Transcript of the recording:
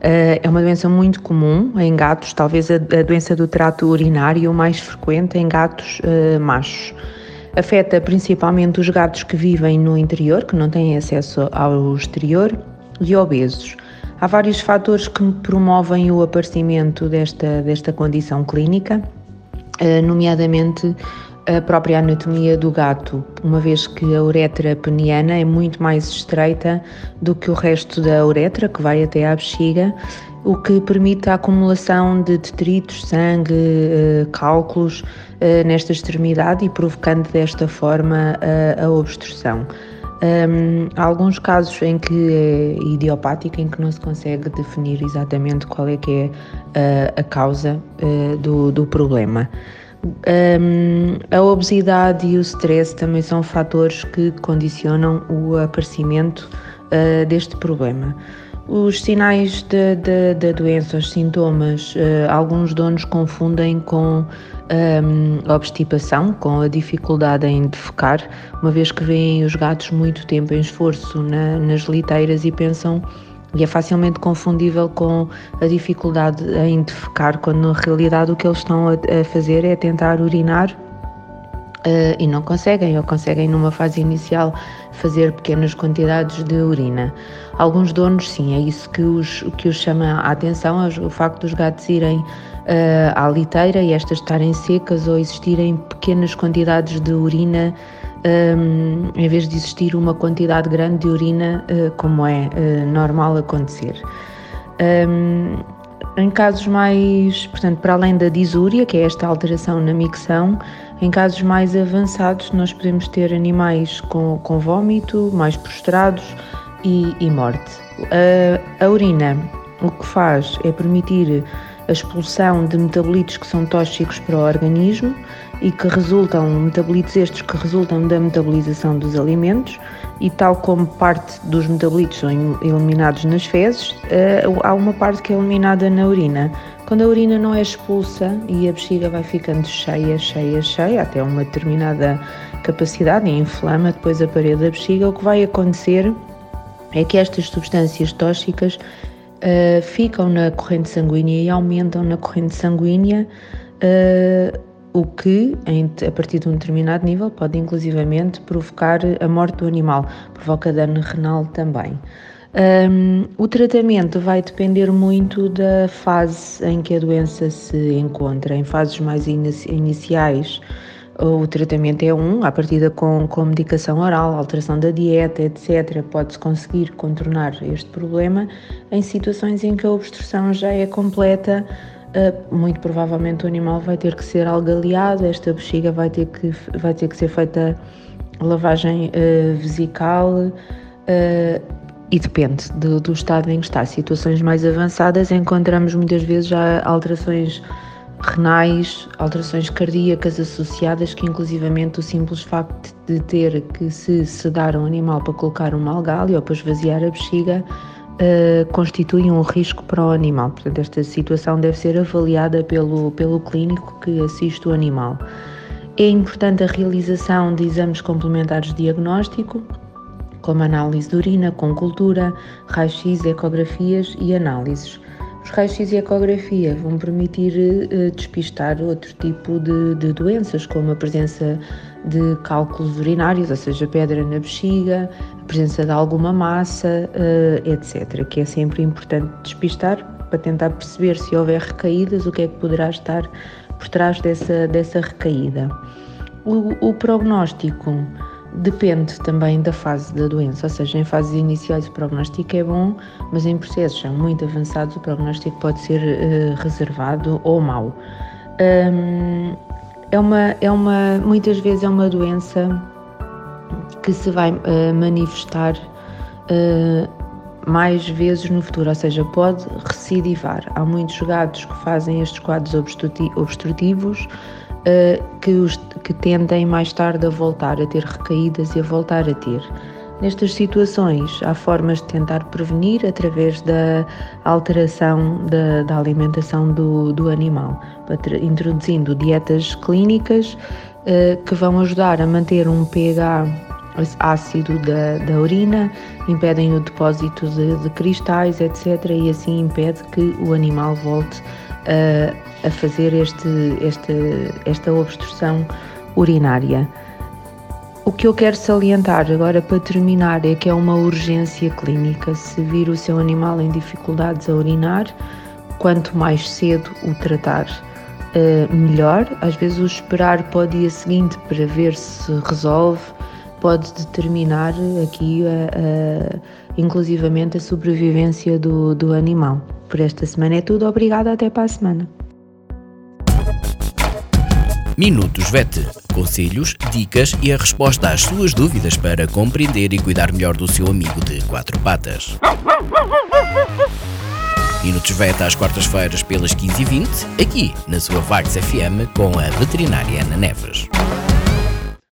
Eh, é uma doença muito comum em gatos, talvez a doença do trato urinário mais frequente em gatos uh, machos. Afeta principalmente os gatos que vivem no interior, que não têm acesso ao exterior, e obesos. Há vários fatores que promovem o aparecimento desta, desta condição clínica, uh, nomeadamente a própria anatomia do gato, uma vez que a uretra peniana é muito mais estreita do que o resto da uretra, que vai até à bexiga, o que permite a acumulação de detritos, sangue, eh, cálculos eh, nesta extremidade e provocando desta forma a obstrução. Um, há alguns casos em que é idiopática, em que não se consegue definir exatamente qual é que é uh, a causa uh, do, do problema. Um, a obesidade e o stress também são fatores que condicionam o aparecimento uh, deste problema. Os sinais da doença, os sintomas, uh, alguns donos confundem com um, obstipação, com a dificuldade em defecar, uma vez que veem os gatos muito tempo em esforço na, nas liteiras e pensam e é facilmente confundível com a dificuldade em defecar, quando na realidade o que eles estão a, fazer é tentar urinar uh, e não conseguem, ou conseguem numa fase inicial fazer pequenas quantidades de urina. Alguns donos, sim, é isso que os, que os chama a atenção, é o facto dos gatos irem uh, à liteira e estas estarem secas ou existirem pequenas quantidades de urina um, em vez de existir uma quantidade grande de urina, uh, como é uh, normal acontecer. Um, em casos mais, portanto, para além da disúria, que é esta alteração na micção, em casos mais avançados nós podemos ter animais com, com vômito, mais prostrados e, e morte. A, a urina o que faz é permitir a expulsão de metabolitos que são tóxicos para o organismo e que resultam, metabolitos estes que resultam da metabolização dos alimentos e tal como parte dos metabolitos são eliminados nas fezes, eh, há uma parte que é eliminada na urina. Quando a urina não é expulsa e a bexiga vai ficando cheia, cheia, cheia, até uma determinada capacidade e inflama depois a parede da bexiga, o que vai acontecer é que estas substâncias tóxicas uh, ficam na corrente sanguínea e aumentam na corrente sanguínea, uh, o que, em, a partir de um determinado nível, pode inclusivamente provocar a morte do animal, provoca dano renal também. Um, o tratamento vai depender muito da fase em que a doença se encontra. Em fases mais iniciais, o tratamento é um, a partir com, com medicação oral, alteração da dieta, etc. Pode-se conseguir contornar este problema. Em situações em que a obstrução já é completa, uh, muito provavelmente o animal vai ter que ser algaleado, esta bexiga vai ter que, vai ter que ser feita lavagem uh, vesical. Uh, e depende do, do estado em que está. Situações mais avançadas encontramos muitas vezes já alterações renais, alterações cardíacas associadas, que inclusivamente o simples facto de ter que se sedar um animal para colocar uma algália ou para esvaziar a bexiga uh, constitui um risco para o animal. Portanto, esta situação deve ser avaliada pelo, pelo clínico que assiste o animal. É importante a realização de exames complementares de diagnóstico, como análise de urina com cultura, raio-x, ecografias e análises. Os raios-x e ecografia vão permitir uh, despistar outro tipo de, de, doenças, como a presença de cálculos urinários, ou seja, pedra na bexiga, a presença de alguma massa, uh, etc. Que é sempre importante despistar para tentar perceber se houver recaídas, o que é que poderá estar por trás dessa, dessa recaída. O, o prognóstico Depende também da fase da doença, ou seja, em fases iniciais o prognóstico é bom, mas em processos já muito avançados o prognóstico pode ser uh, reservado ou mau. Um, é uma, é uma, muitas vezes é uma doença que se vai uh, manifestar uh, mais vezes no futuro, ou seja, pode recidivar. Há muitos gatos que fazem estes quadros obstrutivos uh, que, os, que tendem mais tarde a voltar a ter recaídas e a voltar a ter. Nestas situações, há formas de tentar prevenir através da alteração da, da alimentação do, do animal, introduzindo dietas clínicas eh, que vão ajudar a manter um pH ácido da, da urina, impedem o depósito de, de, cristais, etc. E assim impede que o animal volte a, a fazer este, este, esta obstrução urinária. O que eu quero salientar agora para terminar é que é uma urgência clínica. Se vir o seu animal em dificuldades a urinar, quanto mais cedo o tratar, uh, melhor. Às vezes, o esperar para o dia seguinte para ver se resolve pode determinar aqui, uh, uh, inclusivamente, a sobrevivência do, do animal. Por esta semana é tudo. Obrigada. Até para a semana. Minutos VET. Conselhos, dicas e a resposta às suas dúvidas para compreender e cuidar melhor do seu amigo de quatro patas. Minutos VET às quartas-feiras pelas 15h20, aqui na sua Vagos FM com a veterinária Ana Neves.